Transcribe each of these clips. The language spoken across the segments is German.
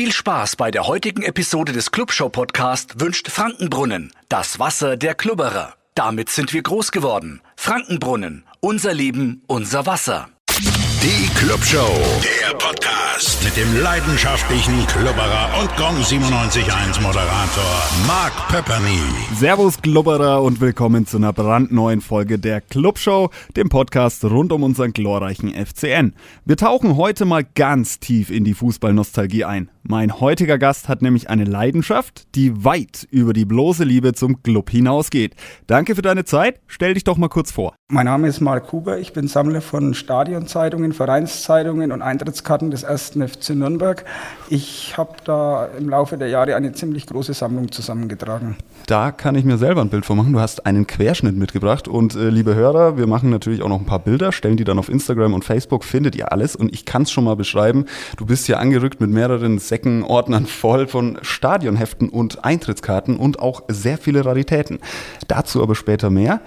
Viel Spaß bei der heutigen Episode des Clubshow Podcast wünscht Frankenbrunnen, das Wasser der Klubberer. Damit sind wir groß geworden. Frankenbrunnen, unser Leben, unser Wasser. Die Clubshow, der Podcast mit dem leidenschaftlichen Klubberer und Gong 97.1 Moderator Mark Pepperny. Servus Klubberer und willkommen zu einer brandneuen Folge der Clubshow, dem Podcast rund um unseren glorreichen FCN. Wir tauchen heute mal ganz tief in die Fußballnostalgie ein. Mein heutiger Gast hat nämlich eine Leidenschaft, die weit über die bloße Liebe zum Club hinausgeht. Danke für deine Zeit. Stell dich doch mal kurz vor. Mein Name ist Mark Huber. Ich bin Sammler von Stadionzeitungen, Vereinszeitungen und Eintrittskarten des 1. FC Nürnberg. Ich habe da im Laufe der Jahre eine ziemlich große Sammlung zusammengetragen. Da kann ich mir selber ein Bild von machen. Du hast einen Querschnitt mitgebracht und äh, liebe Hörer, wir machen natürlich auch noch ein paar Bilder, stellen die dann auf Instagram und Facebook, findet ihr alles und ich kann es schon mal beschreiben. Du bist hier angerückt mit mehreren Säcken, Ordnern voll von Stadionheften und Eintrittskarten und auch sehr viele Raritäten. Dazu aber später mehr.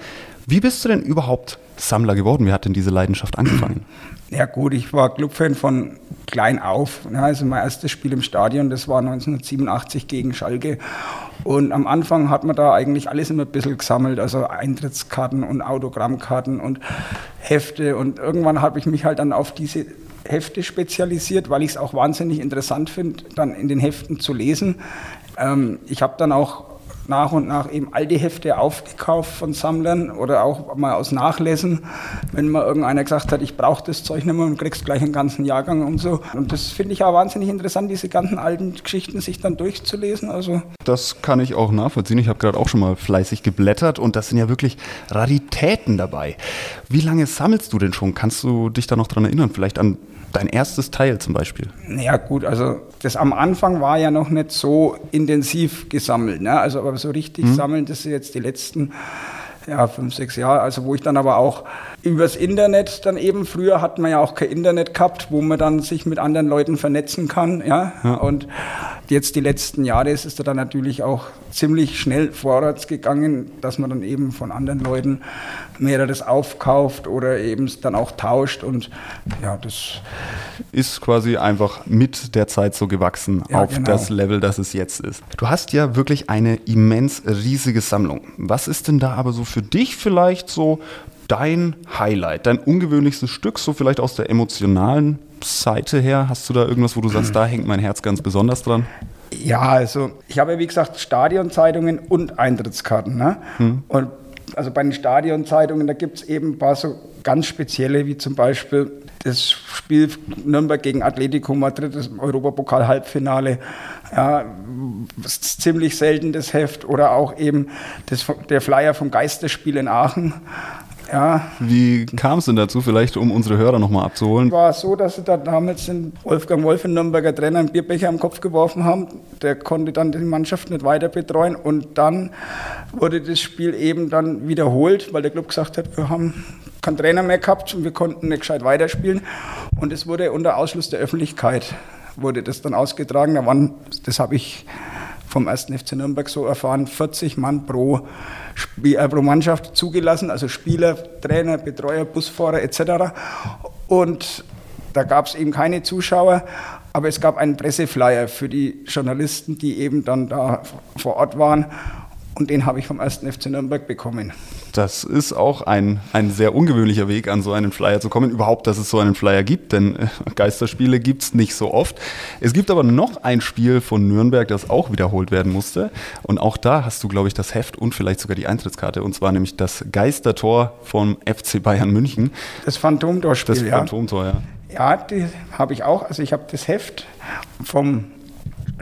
Wie bist du denn überhaupt Sammler geworden? Wie hat denn diese Leidenschaft angefangen? Ja gut, ich war Clubfan von klein auf. Also mein erstes Spiel im Stadion, das war 1987 gegen Schalke. Und am Anfang hat man da eigentlich alles immer ein bisschen gesammelt, also Eintrittskarten und Autogrammkarten und Hefte. Und irgendwann habe ich mich halt dann auf diese Hefte spezialisiert, weil ich es auch wahnsinnig interessant finde, dann in den Heften zu lesen. Ähm, ich habe dann auch nach und nach eben alte Hefte aufgekauft von Sammlern oder auch mal aus Nachlesen, wenn mal irgendeiner gesagt hat, ich brauche das Zeug nicht mehr und kriegst gleich einen ganzen Jahrgang und so. Und das finde ich auch wahnsinnig interessant, diese ganzen alten Geschichten sich dann durchzulesen. Also das kann ich auch nachvollziehen. Ich habe gerade auch schon mal fleißig geblättert und das sind ja wirklich Raritäten dabei. Wie lange sammelst du denn schon? Kannst du dich da noch dran erinnern? Vielleicht an dein erstes Teil zum Beispiel? Ja gut, also das am Anfang war ja noch nicht so intensiv gesammelt. Ne? Also aber so richtig mhm. sammeln, das sind jetzt die letzten ja, fünf, sechs Jahre, also wo ich dann aber auch übers Internet dann eben, früher hat man ja auch kein Internet gehabt, wo man dann sich mit anderen Leuten vernetzen kann, ja, ja. und jetzt die letzten Jahre ist es dann natürlich auch ziemlich schnell vorwärts gegangen, dass man dann eben von anderen Leuten mehreres aufkauft oder eben dann auch tauscht und ja, das ist quasi einfach mit der Zeit so gewachsen ja, auf genau. das Level, das es jetzt ist. Du hast ja wirklich eine immens riesige Sammlung. Was ist denn da aber so für dich vielleicht so dein Highlight, dein ungewöhnlichstes Stück, so vielleicht aus der emotionalen Seite her? Hast du da irgendwas, wo du sagst, da hängt mein Herz ganz besonders dran? Ja, also ich habe ja wie gesagt Stadionzeitungen und Eintrittskarten. Ne? Hm. Und also bei den Stadionzeitungen, da gibt es eben ein paar so ganz spezielle, wie zum Beispiel das Spiel Nürnberg gegen Atletico Madrid, das Europapokal-Halbfinale. Ja, ziemlich selten das Heft oder auch eben das, der Flyer vom Geisterspiel in Aachen. Ja. Wie kam es denn dazu, vielleicht um unsere Hörer nochmal abzuholen? War so, dass sie da damals den Wolfgang Wolf, den Nürnberger Trainer, einen Bierbecher am Kopf geworfen haben. Der konnte dann die Mannschaft nicht weiter betreuen und dann wurde das Spiel eben dann wiederholt, weil der Club gesagt hat, wir haben keinen Trainer mehr gehabt und wir konnten nicht gescheit weiterspielen. Und es wurde unter Ausschluss der Öffentlichkeit wurde das dann ausgetragen. Da waren, das habe ich vom 1. FC Nürnberg so erfahren, 40 Mann pro, Spiel, äh, pro Mannschaft zugelassen, also Spieler, Trainer, Betreuer, Busfahrer etc. Und da gab es eben keine Zuschauer, aber es gab einen Presseflyer für die Journalisten, die eben dann da vor Ort waren. Und den habe ich vom 1. FC Nürnberg bekommen. Das ist auch ein, ein sehr ungewöhnlicher Weg, an so einen Flyer zu kommen. Überhaupt, dass es so einen Flyer gibt, denn äh, Geisterspiele gibt es nicht so oft. Es gibt aber noch ein Spiel von Nürnberg, das auch wiederholt werden musste. Und auch da hast du, glaube ich, das Heft und vielleicht sogar die Eintrittskarte. Und zwar nämlich das Geistertor vom FC Bayern München. Das Phantomtorspiel, Das Phantomtor, ja. Ja, die habe ich auch. Also ich habe das Heft vom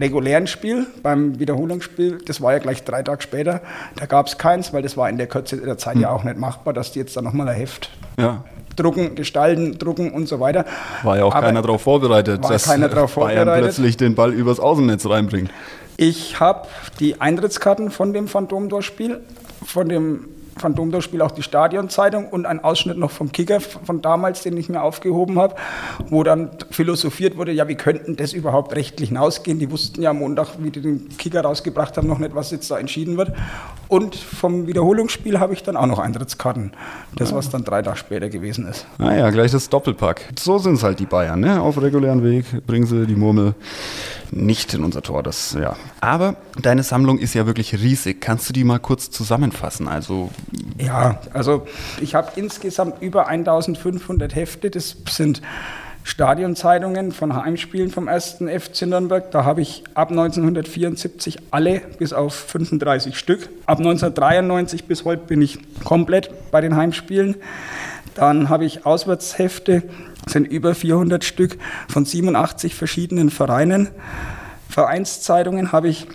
regulären Spiel, beim Wiederholungsspiel, das war ja gleich drei Tage später, da gab es keins, weil das war in der Kürze der Zeit hm. ja auch nicht machbar, dass die jetzt dann nochmal ein Heft ja. drucken, gestalten, drucken und so weiter. War ja auch Aber keiner darauf vorbereitet, dass keiner drauf Bayern vorbereitet. plötzlich den Ball übers Außennetz reinbringt. Ich habe die Eintrittskarten von dem Phantomtor-Spiel, von dem Phantomtor-Spiel auch die Stadionzeitung und ein Ausschnitt noch vom Kicker von damals, den ich mir aufgehoben habe, wo dann philosophiert wurde, ja, wie könnten das überhaupt rechtlich hinausgehen? Die wussten ja am Montag, wie die den Kicker rausgebracht haben, noch nicht, was jetzt da entschieden wird. Und vom Wiederholungsspiel habe ich dann auch noch Eintrittskarten. Das, was dann drei Tage später gewesen ist. Naja, gleich das Doppelpack. So sind es halt die Bayern, ne? Auf regulären Weg bringen sie die Murmel nicht in unser Tor. Das, ja. Aber deine Sammlung ist ja wirklich riesig. Kannst du die mal kurz zusammenfassen? Also ja, also ich habe insgesamt über 1500 Hefte. Das sind Stadionzeitungen von Heimspielen vom 1. FC Nürnberg. Da habe ich ab 1974 alle bis auf 35 Stück. Ab 1993 bis heute bin ich komplett bei den Heimspielen. Dann habe ich Auswärtshefte, sind über 400 Stück von 87 verschiedenen Vereinen. Vereinszeitungen habe ich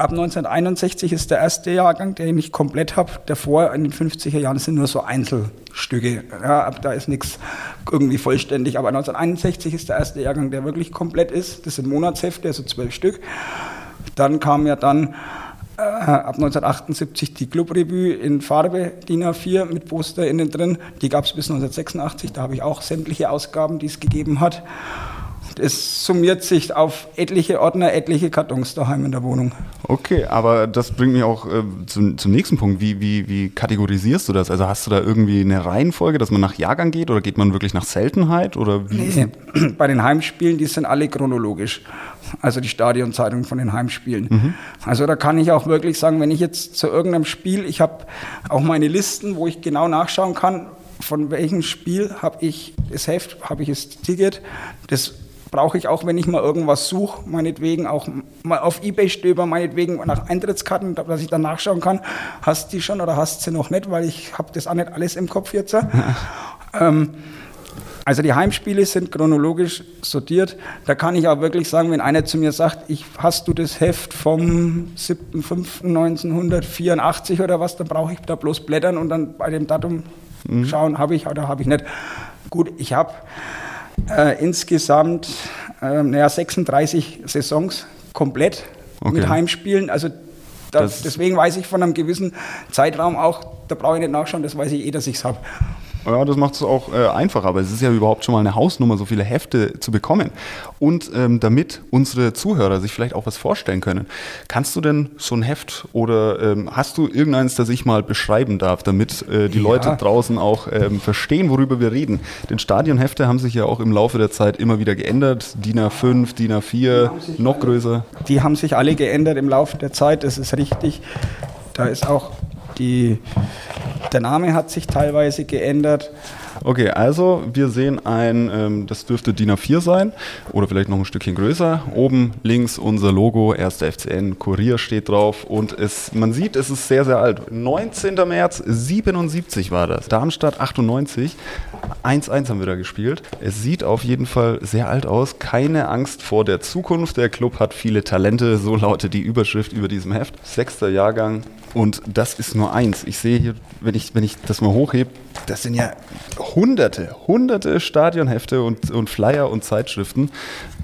ab 1961 ist der erste Jahrgang, den ich komplett habe. Davor in den 50er Jahren sind nur so Einzelstücke. Ja, ab da ist nichts irgendwie vollständig. Aber 1961 ist der erste Jahrgang, der wirklich komplett ist. Das sind Monatshefte, also zwölf Stück. Dann kam ja dann äh, ab 1978 die Clubrevue in Farbe, DIN A4 mit Poster innen drin. Die gab es bis 1986. Da habe ich auch sämtliche Ausgaben, die es gegeben hat. Es summiert sich auf etliche Ordner, etliche Kartons daheim in der Wohnung. Okay, aber das bringt mich auch äh, zum, zum, nächsten Punkt. Wie, wie, wie kategorisierst du das? Also hast du da irgendwie eine Reihenfolge, dass man nach Jahrgang geht oder geht man wirklich nach Seltenheit? Oder wie nee, bei den Heimspielen, die sind alle chronologisch. Also die Stadionzeitung von den Heimspielen. Mhm. Also da kann ich auch wirklich sagen, wenn ich jetzt zu irgendeinem Spiel, ich habe auch meine Listen, wo ich genau nachschauen kann, von welchem Spiel habe ich das Heft, habe ich das Ticket, das brauche ich auch, wenn ich mal irgendwas suche, meinetwegen auch mal auf Ebay stöber, meinetwegen nach Eintrittskarten, dass ich dann nachschauen kann, hast die schon oder hast sie noch nicht, weil ich habe das auch nicht alles im Kopf jetzt. ähm, also die Heimspiele sind chronologisch sortiert. Da kann ich auch wirklich sagen, wenn einer zu mir sagt, ich, hast du das Heft vom 7.5.1984 oder was, dann brauche ich da bloß blättern und dann bei dem Datum mhm. schauen, habe ich oder habe ich nicht. Gut, ich habe äh, insgesamt äh, naja, 36 Saisons komplett okay. mit Heimspielen. Also da, deswegen weiß ich von einem gewissen Zeitraum auch, da brauche ich nicht nachschauen, das weiß ich eh, dass ich es habe. Ja, das macht es auch äh, einfacher, aber es ist ja überhaupt schon mal eine Hausnummer, so viele Hefte zu bekommen. Und ähm, damit unsere Zuhörer sich vielleicht auch was vorstellen können, kannst du denn so ein Heft oder ähm, hast du irgendeins, das ich mal beschreiben darf, damit äh, die ja. Leute draußen auch ähm, verstehen, worüber wir reden? Denn Stadionhefte haben sich ja auch im Laufe der Zeit immer wieder geändert. DIN A5, DIN A4, noch alle, größer. Die haben sich alle geändert im Laufe der Zeit, das ist richtig. Da ist auch die, der Name hat sich teilweise geändert. Okay, also wir sehen ein, ähm, das dürfte DIN A4 sein oder vielleicht noch ein Stückchen größer. Oben links unser Logo, 1. FCN, Kurier steht drauf und es, man sieht, es ist sehr, sehr alt. 19. März 77 war das. Darmstadt 98. 1-1 haben wir da gespielt. Es sieht auf jeden Fall sehr alt aus. Keine Angst vor der Zukunft. Der Club hat viele Talente, so lautet die Überschrift über diesem Heft. Sechster Jahrgang, und das ist nur eins. Ich sehe hier, wenn ich, wenn ich das mal hochhebe, das sind ja hunderte, hunderte Stadionhefte und, und Flyer und Zeitschriften.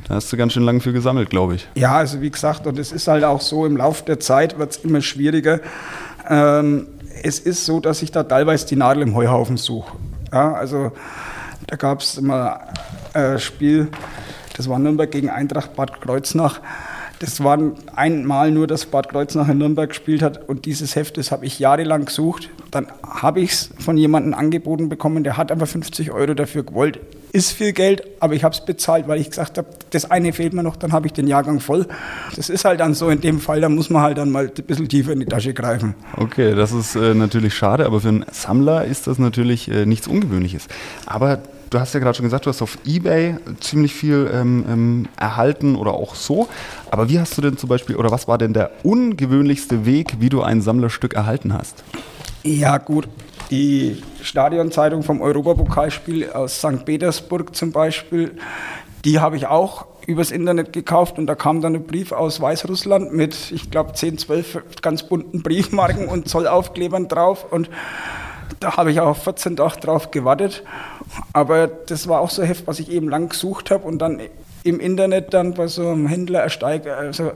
Da hast du ganz schön lange für gesammelt, glaube ich. Ja, also wie gesagt, und es ist halt auch so, im Laufe der Zeit wird es immer schwieriger. Ähm, es ist so, dass ich da teilweise die Nadel im Heuhaufen suche. Ja, also da gab es immer ein äh, Spiel, das war Nürnberg gegen Eintracht Bad Kreuznach. Das war einmal nur, dass Bad Kreuznach in Nürnberg gespielt hat und dieses Heft, das habe ich jahrelang gesucht. Dann habe ich es von jemandem angeboten bekommen, der hat aber 50 Euro dafür gewollt. Ist viel Geld, aber ich habe es bezahlt, weil ich gesagt habe, das eine fehlt mir noch, dann habe ich den Jahrgang voll. Das ist halt dann so in dem Fall, da muss man halt dann mal ein bisschen tiefer in die Tasche greifen. Okay, das ist äh, natürlich schade, aber für einen Sammler ist das natürlich äh, nichts Ungewöhnliches. Aber du hast ja gerade schon gesagt, du hast auf Ebay ziemlich viel ähm, ähm, erhalten oder auch so. Aber wie hast du denn zum Beispiel, oder was war denn der ungewöhnlichste Weg, wie du ein Sammlerstück erhalten hast? Ja, gut. Die Stadionzeitung vom Europapokalspiel aus St. Petersburg zum Beispiel, die habe ich auch übers Internet gekauft und da kam dann ein Brief aus Weißrussland mit, ich glaube, 10, 12 ganz bunten Briefmarken und Zollaufklebern drauf und da habe ich auch 14 Tage drauf gewartet. Aber das war auch so ein Heft, was ich eben lang gesucht habe und dann im Internet dann bei so einem Händler ersteig, also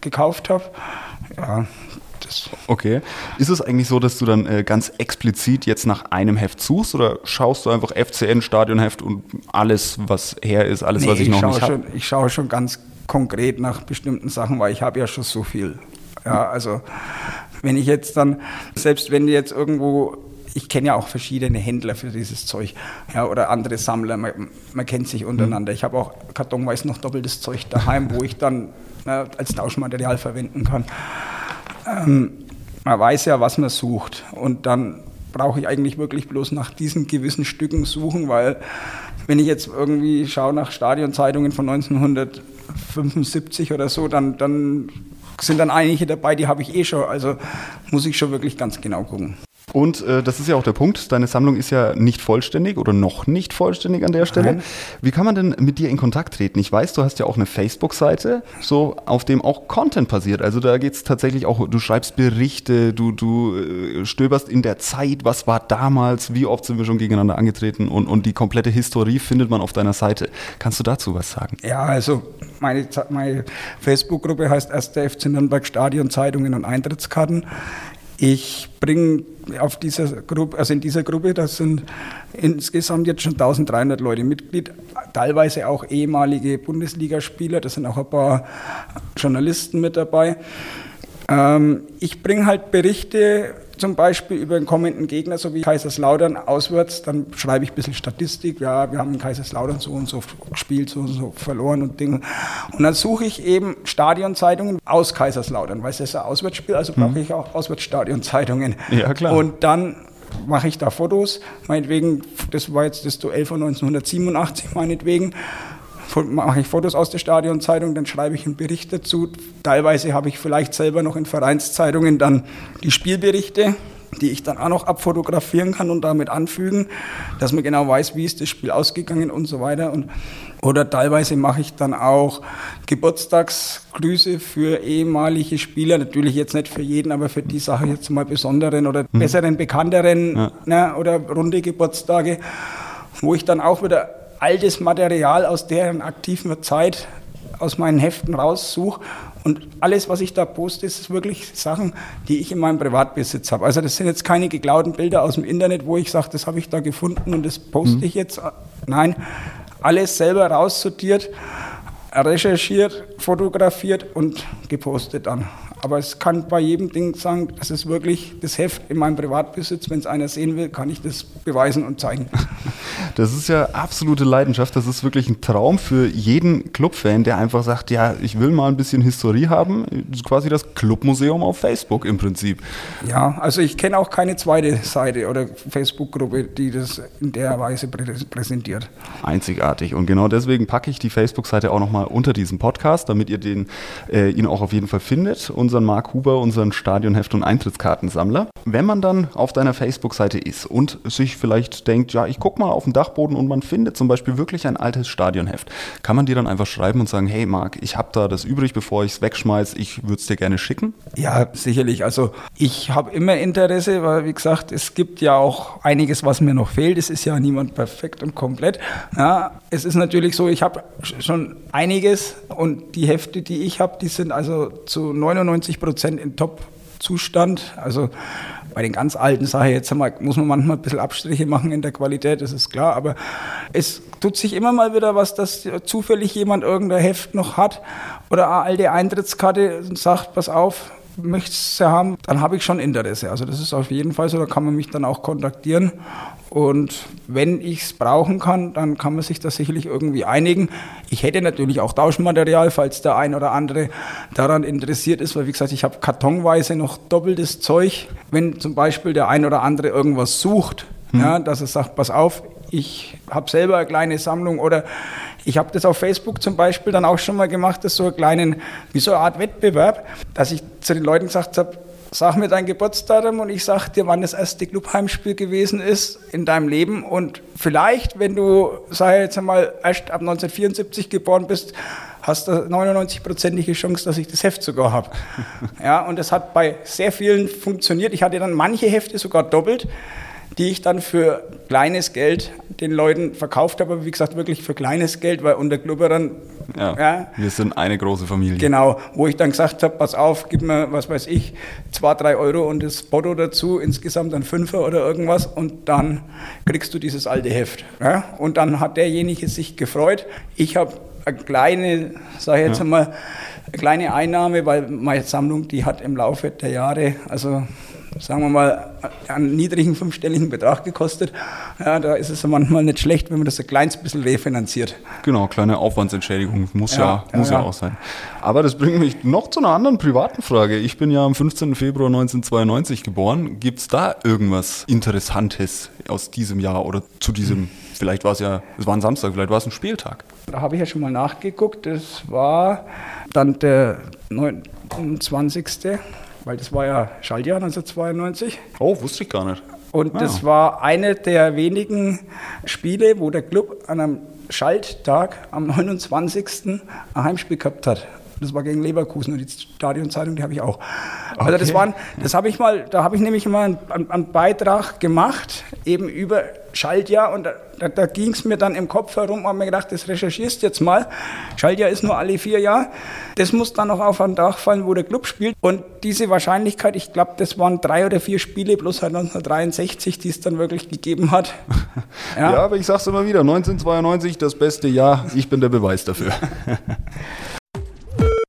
gekauft habe. Ja, das okay. Ist es eigentlich so, dass du dann äh, ganz explizit jetzt nach einem Heft suchst oder schaust du einfach FCN Stadionheft und alles, was her ist, alles, nee, was ich noch nicht habe? Ich schaue schon ganz konkret nach bestimmten Sachen, weil ich habe ja schon so viel. Ja, also wenn ich jetzt dann, selbst wenn jetzt irgendwo ich kenne ja auch verschiedene Händler für dieses Zeug ja, oder andere Sammler. Man, man kennt sich untereinander. Ich habe auch kartonweise noch doppeltes Zeug daheim, wo ich dann ne, als Tauschmaterial verwenden kann. Ähm, man weiß ja, was man sucht und dann brauche ich eigentlich wirklich bloß nach diesen gewissen Stücken suchen, weil wenn ich jetzt irgendwie schaue nach Stadionzeitungen von 1975 oder so, dann, dann sind dann einige dabei, die habe ich eh schon. Also muss ich schon wirklich ganz genau gucken. Und äh, das ist ja auch der Punkt, deine Sammlung ist ja nicht vollständig oder noch nicht vollständig an der Stelle. Nein. Wie kann man denn mit dir in Kontakt treten? Ich weiß, du hast ja auch eine Facebook-Seite, so auf dem auch Content passiert. Also da geht es tatsächlich auch, du schreibst Berichte, du, du äh, stöberst in der Zeit, was war damals, wie oft sind wir schon gegeneinander angetreten und, und die komplette Historie findet man auf deiner Seite. Kannst du dazu was sagen? Ja, also meine, meine Facebook-Gruppe heißt 1. FC Nürnberg Stadion, Zeitungen und Eintrittskarten. Ich bringe auf dieser Gruppe, also in dieser Gruppe, das sind insgesamt jetzt schon 1300 Leute Mitglied, teilweise auch ehemalige Bundesligaspieler, da sind auch ein paar Journalisten mit dabei. Ähm, ich bringe halt Berichte zum Beispiel über einen kommenden Gegner, so wie Kaiserslautern auswärts, dann schreibe ich ein bisschen Statistik, ja, wir haben in Kaiserslautern so und so gespielt, so und so verloren und Dinge. Und dann suche ich eben Stadionzeitungen aus Kaiserslautern, weil es ist ein Auswärtsspiel, also brauche mhm. ich auch Auswärtsstadionzeitungen. Ja, klar. Und dann mache ich da Fotos, meinetwegen, das war jetzt das Duell von 1987, meinetwegen, mache ich Fotos aus der Stadionzeitung, dann schreibe ich einen Bericht dazu. Teilweise habe ich vielleicht selber noch in Vereinszeitungen dann die Spielberichte, die ich dann auch noch abfotografieren kann und damit anfügen, dass man genau weiß, wie ist das Spiel ausgegangen und so weiter. Und, oder teilweise mache ich dann auch Geburtstagsgrüße für ehemalige Spieler, natürlich jetzt nicht für jeden, aber für die Sache jetzt mal besonderen oder mhm. besseren, bekannteren ja. ne, oder runde Geburtstage, wo ich dann auch wieder altes Material aus deren aktiven Zeit aus meinen Heften raussuche. Und alles, was ich da poste, ist wirklich Sachen, die ich in meinem Privatbesitz habe. Also das sind jetzt keine geklauten Bilder aus dem Internet, wo ich sage, das habe ich da gefunden und das poste mhm. ich jetzt. Nein, alles selber raussortiert, recherchiert, fotografiert und gepostet dann. Aber es kann bei jedem Ding sagen, das ist wirklich das Heft in meinem Privatbesitz. Wenn es einer sehen will, kann ich das beweisen und zeigen. Das ist ja absolute Leidenschaft. Das ist wirklich ein Traum für jeden Clubfan, der einfach sagt, ja, ich will mal ein bisschen Historie haben. Das ist quasi das Clubmuseum auf Facebook im Prinzip. Ja, also ich kenne auch keine zweite Seite oder Facebook-Gruppe, die das in der Weise präsentiert. Einzigartig. Und genau deswegen packe ich die Facebook-Seite auch nochmal unter diesem Podcast, damit ihr den, äh, ihn auch auf jeden Fall findet. Unseren Mark Huber, unseren Stadionheft- und Eintrittskartensammler. Wenn man dann auf deiner Facebook-Seite ist und sich vielleicht denkt, ja, ich gucke mal auf den Dachboden und man findet zum Beispiel wirklich ein altes Stadionheft, kann man dir dann einfach schreiben und sagen, hey Marc, ich habe da das übrig, bevor ich es wegschmeiße, ich würde es dir gerne schicken? Ja, sicherlich. Also ich habe immer Interesse, weil wie gesagt, es gibt ja auch einiges, was mir noch fehlt. Es ist ja niemand perfekt und komplett. Ja, es ist natürlich so, ich habe schon einiges und die Hefte, die ich habe, die sind also zu 99 Prozent in Top-Zustand. Also bei den ganz alten Sachen jetzt mal, muss man manchmal ein bisschen Abstriche machen in der Qualität, das ist klar, aber es tut sich immer mal wieder was, dass zufällig jemand irgendein Heft noch hat oder eine alte Eintrittskarte und sagt, pass auf, möchtest du haben, dann habe ich schon Interesse. Also das ist auf jeden Fall so, da kann man mich dann auch kontaktieren. Und wenn ich es brauchen kann, dann kann man sich da sicherlich irgendwie einigen. Ich hätte natürlich auch Tauschmaterial, falls der ein oder andere daran interessiert ist, weil wie gesagt, ich habe kartonweise noch doppeltes Zeug. Wenn zum Beispiel der ein oder andere irgendwas sucht, hm. ja, dass er sagt, pass auf, ich habe selber eine kleine Sammlung oder ich habe das auf Facebook zum Beispiel dann auch schon mal gemacht, das so einen kleinen, wie so eine Art Wettbewerb, dass ich zu den Leuten gesagt habe, sag mir dein Geburtsdatum und ich sag dir, wann das erste Clubheimspiel gewesen ist in deinem Leben. Und vielleicht, wenn du, sag jetzt einmal, erst ab 1974 geboren bist, hast du 99-prozentige Chance, dass ich das Heft sogar habe. Ja, und das hat bei sehr vielen funktioniert. Ich hatte dann manche Hefte sogar doppelt die ich dann für kleines Geld den Leuten verkauft habe, aber wie gesagt, wirklich für kleines Geld, weil unter Klubberern. Ja, ja, wir sind eine große Familie. Genau, wo ich dann gesagt habe, pass auf, gib mir, was weiß ich, zwei, drei Euro und das Botto dazu, insgesamt ein Fünfer oder irgendwas und dann kriegst du dieses alte Heft. Ja? Und dann hat derjenige sich gefreut. Ich habe eine kleine, sage ich jetzt ja. einmal, eine kleine Einnahme, weil meine Sammlung, die hat im Laufe der Jahre, also sagen wir mal, einen niedrigen fünfstelligen Betrag gekostet. Ja, da ist es manchmal nicht schlecht, wenn man das ein kleines bisschen refinanziert. Genau, kleine Aufwandsentschädigung muss ja, ja muss ja, ja, auch sein. Aber das bringt mich noch zu einer anderen privaten Frage. Ich bin ja am 15. Februar 1992 geboren. Gibt es da irgendwas Interessantes aus diesem Jahr oder zu diesem, vielleicht war es ja, es war ein Samstag, vielleicht war es ein Spieltag? Da habe ich ja schon mal nachgeguckt. Das war dann der 29 weil das war ja Schaltjahr 1992. Oh, wusste ich gar nicht. Und ah. das war eine der wenigen Spiele, wo der Club an einem Schalttag am 29. ein Heimspiel gehabt hat. Das war gegen Leverkusen und die Stadionzeitung, die habe ich auch. Also okay. das waren, das habe ich mal, da habe ich nämlich mal einen, einen, Beitrag gemacht, eben über Schaltjahr und da, da ging es mir dann im Kopf herum, habe mir gedacht, das recherchierst jetzt mal. Schaltjahr ist nur alle vier Jahre. Das muss dann noch auf einen Tag fallen, wo der Club spielt. Und diese Wahrscheinlichkeit, ich glaube, das waren drei oder vier Spiele, plus halt 1963, die es dann wirklich gegeben hat. Ja, ja aber ich sage es immer wieder, 1992, das beste Jahr, ich bin der Beweis dafür.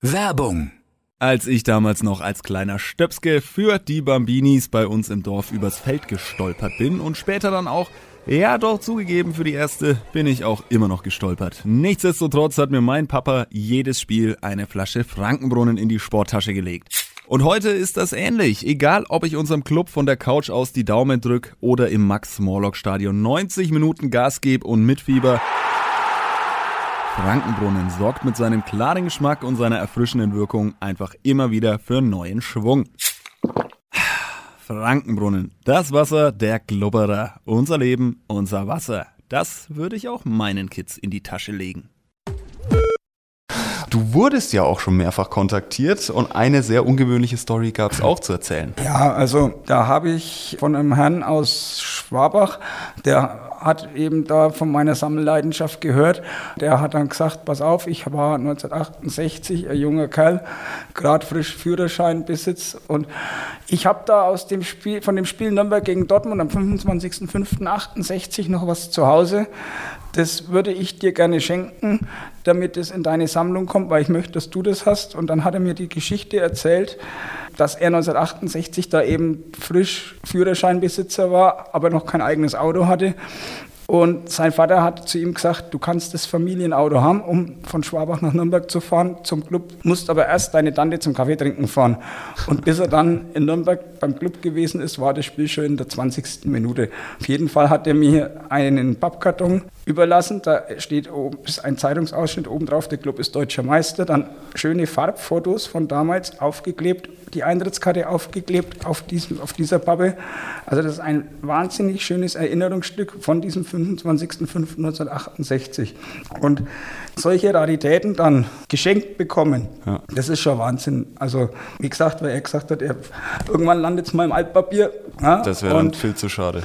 Werbung. Als ich damals noch als kleiner Stöpske für die Bambinis bei uns im Dorf übers Feld gestolpert bin und später dann auch, ja doch zugegeben, für die erste bin ich auch immer noch gestolpert. Nichtsdestotrotz hat mir mein Papa jedes Spiel eine Flasche Frankenbrunnen in die Sporttasche gelegt. Und heute ist das ähnlich. Egal, ob ich unserem Club von der Couch aus die Daumen drück oder im Max-Morlock-Stadion 90 Minuten Gas gebe und mitfieber. Frankenbrunnen sorgt mit seinem klaren Geschmack und seiner erfrischenden Wirkung einfach immer wieder für neuen Schwung. Frankenbrunnen, das Wasser der Glubberer. Unser Leben, unser Wasser. Das würde ich auch meinen Kids in die Tasche legen. Du wurdest ja auch schon mehrfach kontaktiert und eine sehr ungewöhnliche Story gab es auch zu erzählen. Ja, also da habe ich von einem Herrn aus Schwabach, der hat eben da von meiner Sammelleidenschaft gehört. Der hat dann gesagt, pass auf, ich war 1968 ein junger Kerl, gerade frisch Führerschein besitzt und ich habe da aus dem Spiel, von dem Spiel Nürnberg gegen Dortmund am 25.05.68 noch was zu Hause. Das würde ich dir gerne schenken, damit es in deine Sammlung kommt, weil ich möchte, dass du das hast. Und dann hat er mir die Geschichte erzählt, dass er 1968 da eben frisch Führerscheinbesitzer war, aber noch kein eigenes Auto hatte und sein Vater hat zu ihm gesagt, du kannst das Familienauto haben, um von Schwabach nach Nürnberg zu fahren zum Club, musst aber erst deine Tante zum Kaffee trinken fahren. Und bis er dann in Nürnberg beim Club gewesen ist, war das Spiel schon in der 20. Minute. Auf jeden Fall hat er mir einen Pappkarton überlassen. Da steht oben, ist ein Zeitungsausschnitt oben drauf, der Club ist deutscher Meister. Dann schöne Farbfotos von damals aufgeklebt, die Eintrittskarte aufgeklebt auf, diesem, auf dieser Pappe. Also das ist ein wahnsinnig schönes Erinnerungsstück von diesem 25.05.1968. Und solche Raritäten dann geschenkt bekommen, ja. das ist schon Wahnsinn. Also wie gesagt, weil er gesagt hat, er, irgendwann landet es mal im Altpapier. Ja? Das wäre dann viel zu schade.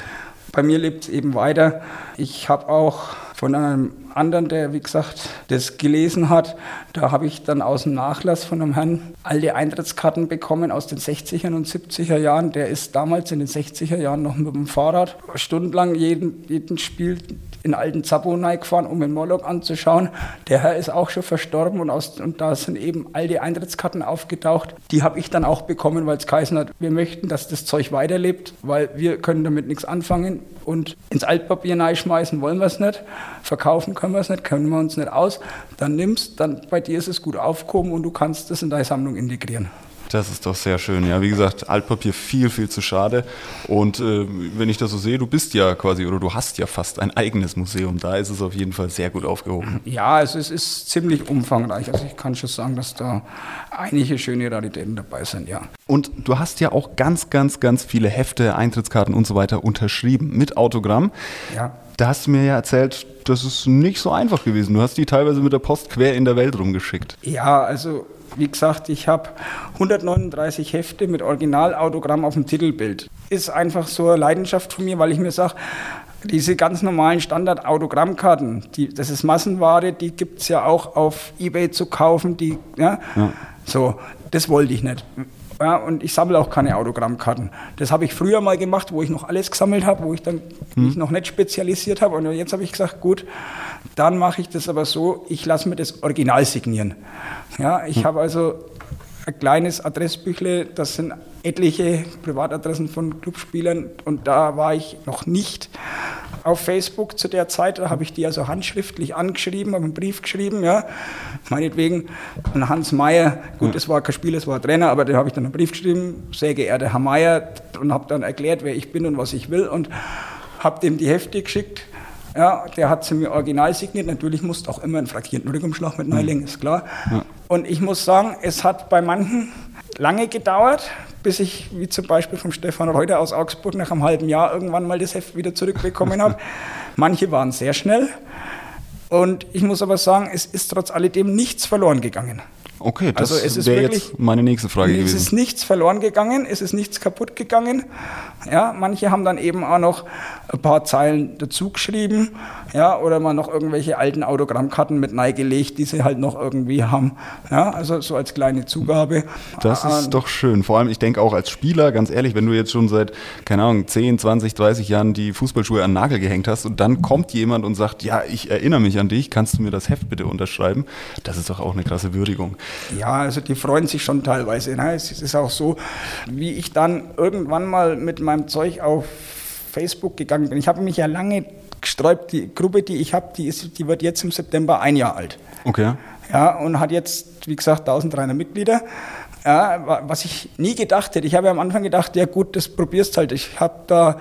Bei mir lebt es eben weiter. Ich habe auch von einem anderen, der, wie gesagt, das gelesen hat, da habe ich dann aus dem Nachlass von einem Herrn alte Eintrittskarten bekommen aus den 60er und 70er Jahren. Der ist damals in den 60er Jahren noch mit dem Fahrrad stundenlang jeden, jeden Spiel in alten Zappo gefahren, um den Moloch anzuschauen. Der Herr ist auch schon verstorben und, aus, und da sind eben alte Eintrittskarten aufgetaucht. Die habe ich dann auch bekommen, weil es geheißen hat, wir möchten, dass das Zeug weiterlebt, weil wir können damit nichts anfangen und ins Altpapier schmeißen wollen wir es nicht. Verkaufen können wir es nicht, können wir uns nicht aus. Dann nimmst, dann bei dir ist es gut aufgehoben und du kannst es in deine Sammlung integrieren. Das ist doch sehr schön. Ja, wie gesagt, Altpapier viel, viel zu schade. Und äh, wenn ich das so sehe, du bist ja quasi oder du hast ja fast ein eigenes Museum. Da ist es auf jeden Fall sehr gut aufgehoben. Ja, es ist ziemlich umfangreich. Also ich kann schon sagen, dass da einige schöne Raritäten dabei sind, ja. Und du hast ja auch ganz, ganz, ganz viele Hefte, Eintrittskarten und so weiter unterschrieben mit Autogramm. Ja. Da hast du mir ja erzählt, das ist nicht so einfach gewesen. Du hast die teilweise mit der Post quer in der Welt rumgeschickt. Ja, also wie gesagt, ich habe 139 Hefte mit Originalautogramm auf dem Titelbild. Ist einfach so eine Leidenschaft von mir, weil ich mir sage, diese ganz normalen Standard-Autogrammkarten, das ist Massenware, die gibt es ja auch auf Ebay zu kaufen. Die, ja, ja. So, das wollte ich nicht. Ja, und ich sammle auch keine Autogrammkarten. Das habe ich früher mal gemacht, wo ich noch alles gesammelt habe, wo ich dann hm. mich noch nicht spezialisiert habe. Und jetzt habe ich gesagt, gut, dann mache ich das aber so, ich lasse mir das Original signieren. Ja, ich hm. habe also ein kleines Adressbüchle, das sind etliche Privatadressen von Clubspielern und da war ich noch nicht auf Facebook zu der Zeit, da habe ich die also handschriftlich angeschrieben, habe einen Brief geschrieben, ja, meinetwegen an Hans Meyer, gut, das war kein Spieler, das war ein Trainer, aber da habe ich dann einen Brief geschrieben, sehr geehrter Herr Meyer, und habe dann erklärt, wer ich bin und was ich will und habe dem die Hefte geschickt. Ja, der hat sie mir original signiert. Natürlich musste auch immer ein frankierten Rückumschlag mit Neuling, ist klar. Ja. Und ich muss sagen, es hat bei manchen lange gedauert, bis ich, wie zum Beispiel vom Stefan Reuter aus Augsburg, nach einem halben Jahr irgendwann mal das Heft wieder zurückbekommen habe. Manche waren sehr schnell. Und ich muss aber sagen, es ist trotz alledem nichts verloren gegangen. Okay, das also wäre jetzt meine nächste Frage es gewesen. Es ist nichts verloren gegangen, es ist nichts kaputt gegangen. Ja, manche haben dann eben auch noch ein paar Zeilen dazu geschrieben, ja, oder mal noch irgendwelche alten Autogrammkarten mit neigelegt, die sie halt noch irgendwie haben. Ja, also so als kleine Zugabe. Das ist doch schön. Vor allem, ich denke auch als Spieler, ganz ehrlich, wenn du jetzt schon seit, keine Ahnung, 10, 20, 30 Jahren die Fußballschuhe an den Nagel gehängt hast und dann kommt jemand und sagt, ja, ich erinnere mich an dich, kannst du mir das Heft bitte unterschreiben? Das ist doch auch eine krasse Würdigung. Ja, also die freuen sich schon teilweise. Ne? Es ist auch so, wie ich dann irgendwann mal mit meinem Zeug auf Facebook gegangen bin. Ich habe mich ja lange gesträubt. Die Gruppe, die ich habe, die, die wird jetzt im September ein Jahr alt. Okay. Ja, und hat jetzt, wie gesagt, 1300 Mitglieder. Ja, was ich nie gedacht hätte. Ich habe ja am Anfang gedacht, ja gut, das probierst halt. Ich habe da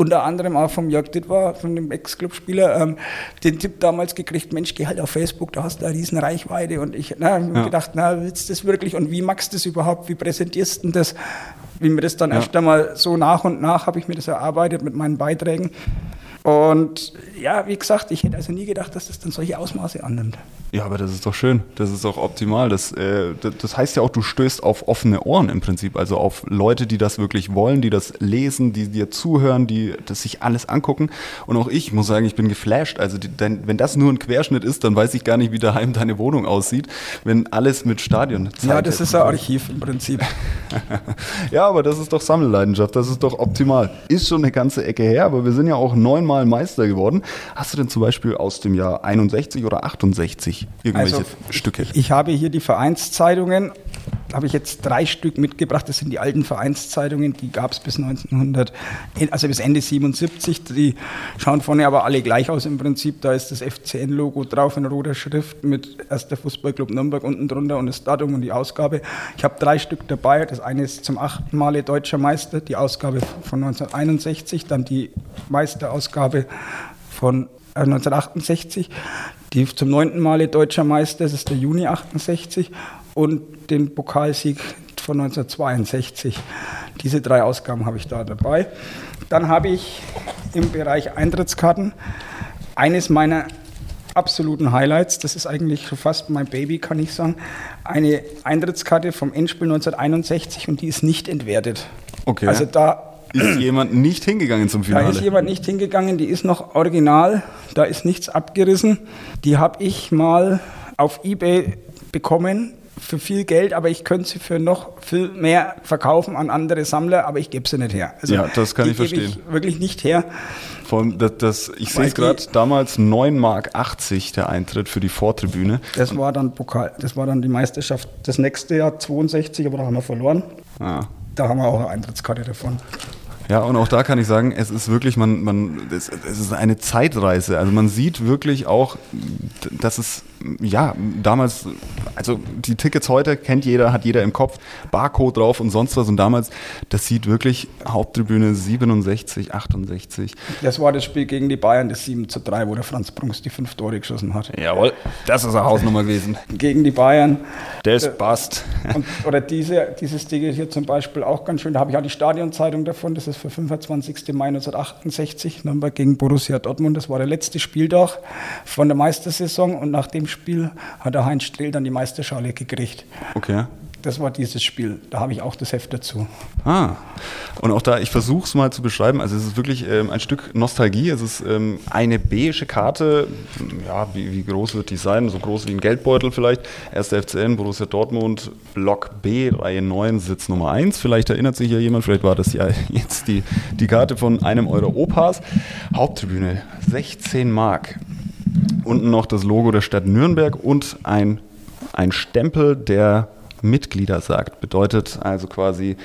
unter anderem auch vom Jörg Dittwar, von dem Ex-Clubspieler, ähm, den Tipp damals gekriegt, Mensch, geh halt auf Facebook, da hast du eine riesen Reichweite. Und ich habe ja. gedacht, na, willst du das wirklich und wie magst du das überhaupt, wie präsentierst du das? Wie mir das dann ja. erst einmal so nach und nach habe ich mir das erarbeitet mit meinen Beiträgen. Und ja, wie gesagt, ich hätte also nie gedacht, dass das dann solche Ausmaße annimmt. Ja, aber das ist doch schön. Das ist doch optimal. Das, äh, das heißt ja auch, du stößt auf offene Ohren im Prinzip. Also auf Leute, die das wirklich wollen, die das lesen, die dir zuhören, die das sich alles angucken. Und auch ich muss sagen, ich bin geflasht. Also die, denn, wenn das nur ein Querschnitt ist, dann weiß ich gar nicht, wie daheim deine Wohnung aussieht, wenn alles mit Stadion Ja, das ist ein Archiv im Prinzip. ja, aber das ist doch Sammelleidenschaft. Das ist doch optimal. Ist schon eine ganze Ecke her, aber wir sind ja auch neunmal Meister geworden. Hast du denn zum Beispiel aus dem Jahr 61 oder 68 irgendwelche also, Stücke? Ich habe hier die Vereinszeitungen, habe ich jetzt drei Stück mitgebracht. Das sind die alten Vereinszeitungen, die gab es bis 1900, also bis Ende 77. Die schauen vorne aber alle gleich aus im Prinzip. Da ist das FCN-Logo drauf in roter Schrift mit erster Fußballclub Nürnberg unten drunter und das Datum und die Ausgabe. Ich habe drei Stück dabei. Das eine ist zum achten Male deutscher Meister, die Ausgabe von 1961, dann die Meisterausgabe von 1968, äh, die zum neunten Male deutscher Meister, das ist der Juni 68 und den Pokalsieg von 1962. Diese drei Ausgaben habe ich da dabei. Dann habe ich im Bereich Eintrittskarten eines meiner absoluten Highlights, das ist eigentlich schon fast mein Baby, kann ich sagen, eine Eintrittskarte vom Endspiel 1961 und die ist nicht entwertet. Okay. Also da ist jemand nicht hingegangen zum Finale? Da ist jemand nicht hingegangen, die ist noch original, da ist nichts abgerissen. Die habe ich mal auf Ebay bekommen für viel Geld, aber ich könnte sie für noch viel mehr verkaufen an andere Sammler, aber ich gebe sie nicht her. Also ja, das kann ich verstehen. Ich wirklich nicht her. Von, das, das, ich sehe es gerade, damals 9,80 Mark der Eintritt für die Vortribüne. Das war dann Pokal, das war dann die Meisterschaft das nächste Jahr 62, aber da haben wir verloren. Ah. Da haben wir auch eine Eintrittskarte davon. Ja, und auch da kann ich sagen, es ist wirklich, man, man, es, es ist eine Zeitreise. Also man sieht wirklich auch, dass es ja, damals, also die Tickets heute kennt jeder, hat jeder im Kopf, Barcode drauf und sonst was. Und damals, das sieht wirklich Haupttribüne 67, 68. Das war das Spiel gegen die Bayern, das 7 zu 3, wo der Franz Brunks die fünf Tore geschossen hat. Jawohl, das ist eine Hausnummer gewesen. Gegen die Bayern. Das äh, passt. Und, oder diese, dieses Ticket hier zum Beispiel auch ganz schön. Da habe ich auch die Stadionzeitung davon. Das ist für 25. Mai 1968, Nürnberg gegen Borussia Dortmund. Das war der letzte Spieltag von der Meistersaison. Und nach dem Spiel hat der Heinz Strehl dann die Meisterschale gekriegt. Okay. Das war dieses Spiel. Da habe ich auch das Heft dazu. Ah, und auch da, ich versuche es mal zu beschreiben. Also es ist wirklich ähm, ein Stück Nostalgie. Es ist ähm, eine beige Karte. Ja, wie, wie, groß wird die sein? So groß wie ein Geldbeutel vielleicht. Erster FCN, Borussia Dortmund, Block B, Reihe 9, Sitz Nummer 1. Vielleicht erinnert sich ja jemand, vielleicht war das ja jetzt die, die Karte von einem eurer Opas. Haupttribüne, 16 Mark. Unten noch das Logo der Stadt Nürnberg und ein, ein Stempel, der Mitglieder sagt. Bedeutet also quasi,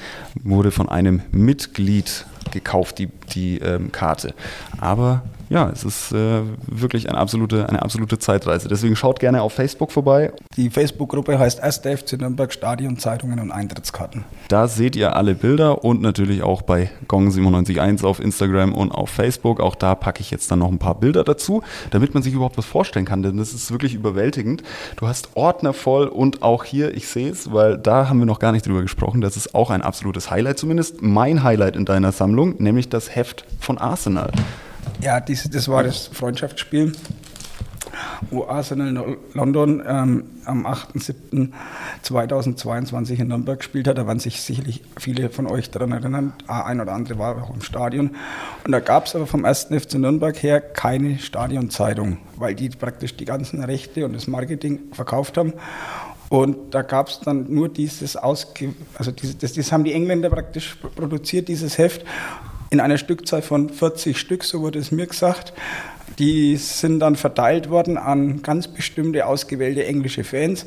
wurde von einem Mitglied gekauft, die, die ähm, Karte. Aber ja, es ist äh, wirklich eine absolute, eine absolute Zeitreise. Deswegen schaut gerne auf Facebook vorbei. Die Facebook-Gruppe heißt 1. FC Nürnberg Stadion, Zeitungen und Eintrittskarten. Da seht ihr alle Bilder und natürlich auch bei Gong971 auf Instagram und auf Facebook. Auch da packe ich jetzt dann noch ein paar Bilder dazu, damit man sich überhaupt was vorstellen kann, denn das ist wirklich überwältigend. Du hast Ordner voll und auch hier, ich sehe es, weil da haben wir noch gar nicht drüber gesprochen, das ist auch ein absolutes Highlight, zumindest mein Highlight in deiner Sammlung, nämlich das Heft von Arsenal. Ja, dies, das war das Freundschaftsspiel, wo Arsenal London ähm, am 8.7.2022 in Nürnberg gespielt hat. Da werden sich sicherlich viele von euch daran erinnern. Ein oder andere war auch im Stadion. Und da gab es aber vom 1. FC Nürnberg her keine Stadionzeitung, weil die praktisch die ganzen Rechte und das Marketing verkauft haben. Und da gab es dann nur dieses Ausge also dieses, das, das haben die Engländer praktisch produziert, dieses Heft in einer Stückzahl von 40 Stück, so wurde es mir gesagt. Die sind dann verteilt worden an ganz bestimmte ausgewählte englische Fans.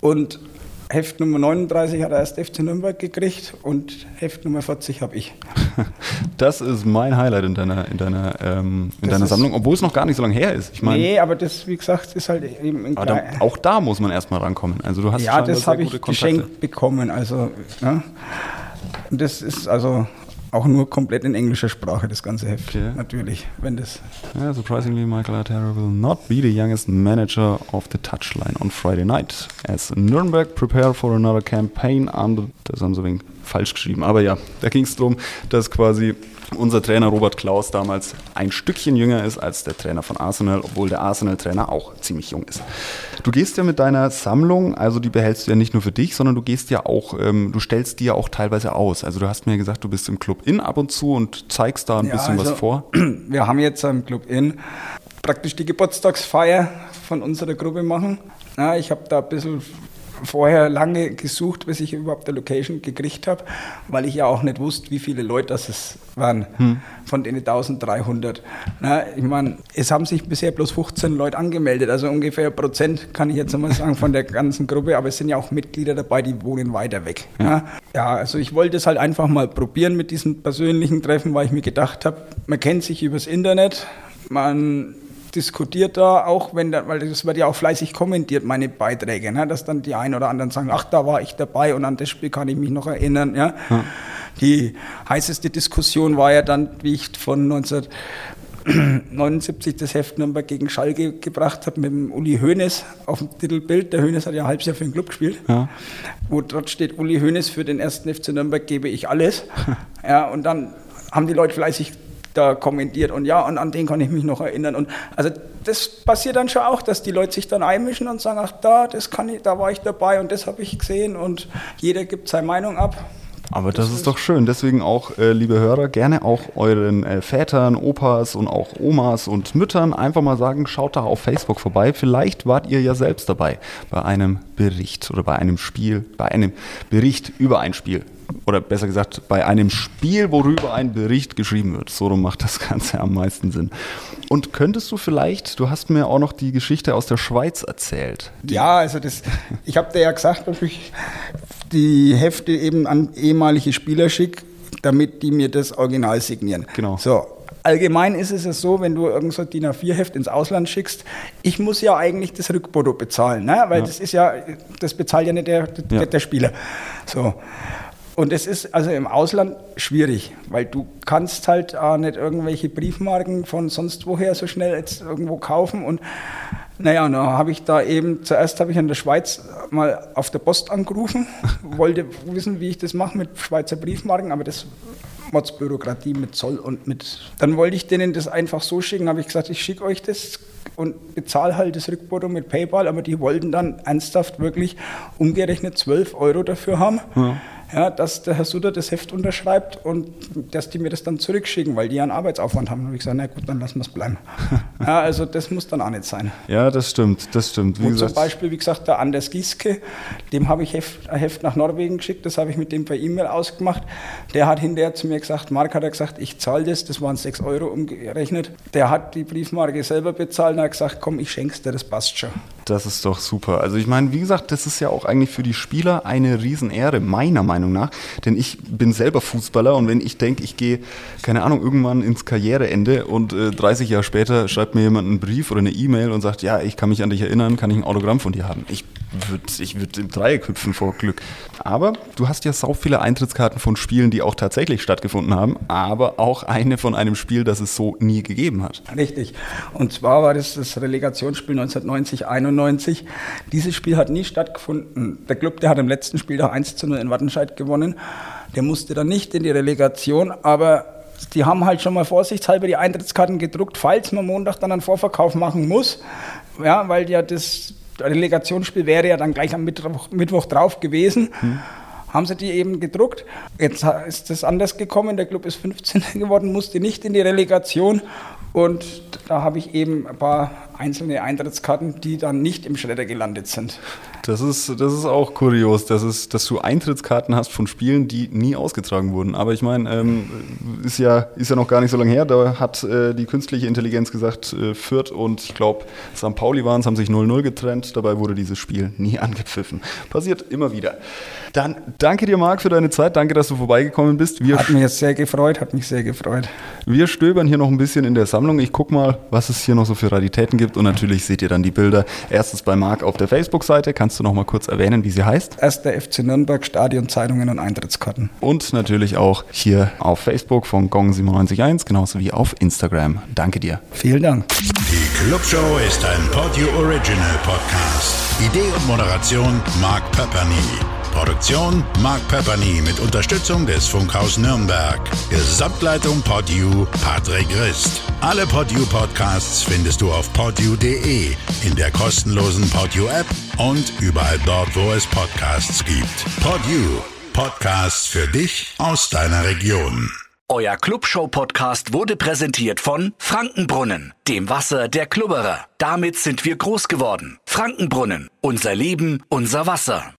Und Heft Nummer 39 hat er erst FC Nürnberg gekriegt und Heft Nummer 40 habe ich. Das ist mein Highlight in deiner, in deiner, ähm, in deiner Sammlung, obwohl es noch gar nicht so lange her ist. Ich mein, nee, aber das, wie gesagt, ist halt eben aber da, Auch da muss man erstmal rankommen. Also du hast ja, das habe ich geschenkt bekommen. Also, ja. Und das ist also auch nur komplett in englischer Sprache, das ganze Heft. Okay. Natürlich, wenn das. Yeah, surprisingly, Michael Artero will not be the youngest manager of the touchline on Friday night. As Nürnberg prepare for another campaign under. Das haben sie wenig falsch geschrieben. Aber ja, da ging es darum, dass quasi unser Trainer Robert Klaus damals ein Stückchen jünger ist als der Trainer von Arsenal, obwohl der Arsenal-Trainer auch ziemlich jung ist. Du gehst ja mit deiner Sammlung, also die behältst du ja nicht nur für dich, sondern du gehst ja auch, ähm, du stellst die ja auch teilweise aus. Also du hast mir gesagt, du bist im Club In ab und zu und zeigst da ein ja, bisschen also, was vor. Wir haben jetzt im Club In praktisch die Geburtstagsfeier von unserer Gruppe machen. Ja, ich habe da ein bisschen vorher lange gesucht, bis ich überhaupt eine Location gekriegt habe, weil ich ja auch nicht wusste, wie viele Leute das es waren, hm. von denen 1300. Na, ich meine, es haben sich bisher bloß 15 Leute angemeldet, also ungefähr Prozent kann ich jetzt einmal sagen von der ganzen Gruppe, aber es sind ja auch Mitglieder dabei, die wohnen weiter weg. Ja, ja also ich wollte es halt einfach mal probieren mit diesen persönlichen Treffen, weil ich mir gedacht habe, man kennt sich übers Internet, man diskutiert da auch, wenn da, weil das wird ja auch fleißig kommentiert, meine Beiträge, ne? dass dann die einen oder anderen sagen, ach, da war ich dabei und an das Spiel kann ich mich noch erinnern. Ja? ja. Die heißeste Diskussion war ja dann, wie ich von 1979 das Heft Nürnberg gegen Schalke gebracht habe mit dem Uli Hoeneß auf dem Titelbild. Der Hoeneß hat ja ein halbes Jahr für den Club gespielt. Ja. Wo dort steht, Uli Hoeneß für den ersten FC Nürnberg gebe ich alles. ja, und dann haben die Leute fleißig da kommentiert und ja, und an den kann ich mich noch erinnern. Und also das passiert dann schon auch, dass die Leute sich dann einmischen und sagen, ach da, das kann ich, da war ich dabei und das habe ich gesehen und jeder gibt seine Meinung ab. Aber das, das ist doch schön. Deswegen auch, äh, liebe Hörer, gerne auch euren äh, Vätern, Opas und auch Omas und Müttern einfach mal sagen, schaut da auf Facebook vorbei. Vielleicht wart ihr ja selbst dabei bei einem Bericht oder bei einem Spiel, bei einem Bericht über ein Spiel oder besser gesagt, bei einem Spiel, worüber ein Bericht geschrieben wird. So macht das Ganze am meisten Sinn. Und könntest du vielleicht, du hast mir auch noch die Geschichte aus der Schweiz erzählt. Ja, also das, ich habe dir ja gesagt, dass ich die Hefte eben an ehemalige Spieler schicke, damit die mir das Original signieren. Genau. So, allgemein ist es ja so, wenn du irgend so DIN A4-Heft ins Ausland schickst, ich muss ja eigentlich das Rückfoto bezahlen, ne? weil ja. das ist ja, das bezahlt ja nicht der, der, ja. der Spieler. So. Und es ist also im Ausland schwierig, weil du kannst halt auch nicht irgendwelche Briefmarken von sonst woher so schnell jetzt irgendwo kaufen. Und naja, da habe ich da eben, zuerst habe ich in der Schweiz mal auf der Post angerufen, wollte wissen, wie ich das mache mit Schweizer Briefmarken, aber das Modsbürokratie mit Zoll und mit. Dann wollte ich denen das einfach so schicken, habe ich gesagt, ich schicke euch das und bezahle halt das Rückbodo mit PayPal, aber die wollten dann ernsthaft wirklich umgerechnet 12 Euro dafür haben. Ja ja, dass der Herr Sutter das Heft unterschreibt und dass die mir das dann zurückschicken, weil die ja einen Arbeitsaufwand haben. Und ich gesagt, na gut, dann lassen wir es bleiben. ja, also das muss dann auch nicht sein. Ja, das stimmt, das stimmt. Wie zum Beispiel, wie gesagt, der Anders Gieske, dem habe ich Heft, ein Heft nach Norwegen geschickt, das habe ich mit dem per E-Mail ausgemacht. Der hat hinterher zu mir gesagt, Mark hat er gesagt, ich zahle das, das waren 6 Euro umgerechnet. Der hat die Briefmarke selber bezahlt und hat gesagt, komm, ich schenk's dir, das passt schon. Das ist doch super. Also ich meine, wie gesagt, das ist ja auch eigentlich für die Spieler eine Riesenehre, meiner Meinung nach. Denn ich bin selber Fußballer und wenn ich denke, ich gehe, keine Ahnung, irgendwann ins Karriereende und äh, 30 Jahre später schreibt mir jemand einen Brief oder eine E-Mail und sagt, ja, ich kann mich an dich erinnern, kann ich ein Autogramm von dir haben. Ich würde ich würd im Dreieck hüpfen vor Glück. Aber du hast ja sau viele Eintrittskarten von Spielen, die auch tatsächlich stattgefunden haben, aber auch eine von einem Spiel, das es so nie gegeben hat. Richtig. Und zwar war das das Relegationsspiel 1990, 91. Dieses Spiel hat nie stattgefunden. Der Club, der hat im letzten Spiel da 1 zu 0 in Wattenscheid gewonnen. Der musste dann nicht in die Relegation, aber die haben halt schon mal vorsichtshalber die Eintrittskarten gedruckt, falls man Montag dann einen Vorverkauf machen muss. Ja, weil ja das Relegationsspiel wäre ja dann gleich am Mittwoch, Mittwoch drauf gewesen. Hm. Haben sie die eben gedruckt. Jetzt ist das anders gekommen. Der Club ist 15. geworden, musste nicht in die Relegation. Und da habe ich eben ein paar einzelne Eintrittskarten, die dann nicht im Schredder gelandet sind. Das ist, das ist auch kurios, dass, es, dass du Eintrittskarten hast von Spielen, die nie ausgetragen wurden. Aber ich meine, ähm, ist, ja, ist ja noch gar nicht so lange her. Da hat äh, die künstliche Intelligenz gesagt, äh, Fürth und ich glaube St. Pauli waren es, haben sich 0-0 getrennt. Dabei wurde dieses Spiel nie angepfiffen. Passiert immer wieder. Dann danke dir, Marc, für deine Zeit. Danke, dass du vorbeigekommen bist. Wir hat mich jetzt sehr gefreut, hat mich sehr gefreut. Wir stöbern hier noch ein bisschen in der Sammlung. Ich gucke mal, was es hier noch so für Raritäten gibt. Und natürlich seht ihr dann die Bilder. Erstens bei Marc auf der Facebook-Seite. Kannst du noch mal kurz erwähnen, wie sie heißt? Erster FC Nürnberg, Stadion, Zeitungen und Eintrittskarten. Und natürlich auch hier auf Facebook von Gong971, genauso wie auf Instagram. Danke dir. Vielen Dank. Die Clubshow ist ein Podio Original Podcast. Idee und Moderation Marc Pepperny. Produktion Mark Pepperny mit Unterstützung des Funkhaus Nürnberg. Gesamtleitung Podu Patrick Christ. Alle Podu Podcasts findest du auf podu.de, in der kostenlosen Podu App und überall dort, wo es Podcasts gibt. Podu. Podcasts für dich aus deiner Region. Euer Clubshow-Podcast wurde präsentiert von Frankenbrunnen, dem Wasser der Klubberer. Damit sind wir groß geworden. Frankenbrunnen, unser Leben, unser Wasser.